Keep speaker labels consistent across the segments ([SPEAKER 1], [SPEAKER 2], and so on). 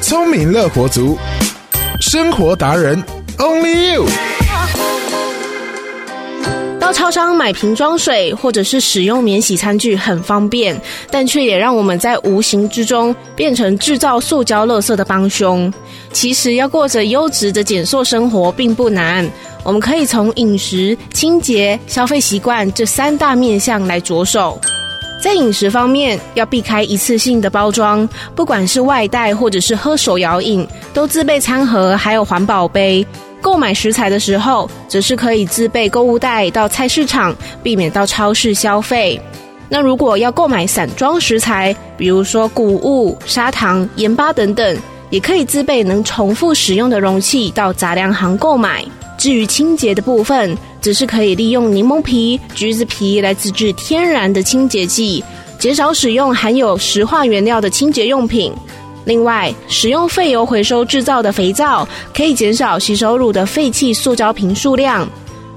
[SPEAKER 1] 聪明乐活族，生活达人，Only You。
[SPEAKER 2] 到超商买瓶装水，或者是使用免洗餐具很方便，但却也让我们在无形之中变成制造塑胶垃圾的帮凶。其实要过着优质的减塑生活并不难，我们可以从饮食、清洁、消费习惯这三大面向来着手。在饮食方面，要避开一次性的包装，不管是外带或者是喝手摇饮，都自备餐盒，还有环保杯。购买食材的时候，则是可以自备购物袋到菜市场，避免到超市消费。那如果要购买散装食材，比如说谷物、砂糖、盐巴等等，也可以自备能重复使用的容器到杂粮行购买。至于清洁的部分，则是可以利用柠檬皮、橘子皮来自制天然的清洁剂，减少使用含有石化原料的清洁用品。另外，使用废油回收制造的肥皂，可以减少洗手乳的废弃塑胶瓶数量。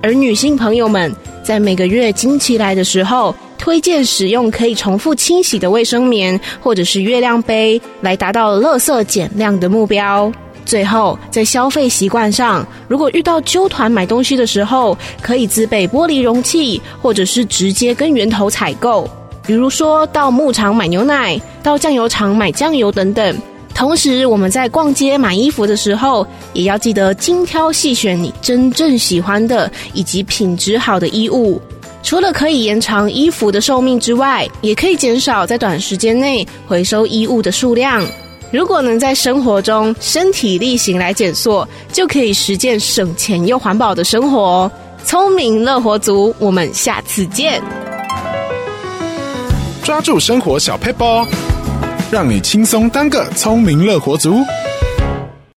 [SPEAKER 2] 而女性朋友们在每个月经期来的时候，推荐使用可以重复清洗的卫生棉或者是月亮杯，来达到垃圾减量的目标。最后，在消费习惯上，如果遇到揪团买东西的时候，可以自备玻璃容器，或者是直接跟源头采购。比如说到牧场买牛奶，到酱油厂买酱油等等。同时，我们在逛街买衣服的时候，也要记得精挑细选你真正喜欢的以及品质好的衣物。除了可以延长衣服的寿命之外，也可以减少在短时间内回收衣物的数量。如果能在生活中身体力行来减塑，就可以实践省钱又环保的生活哦。聪明乐活族，我们下次见。
[SPEAKER 1] 抓住生活小 paper，，让你轻松当个聪明乐活族。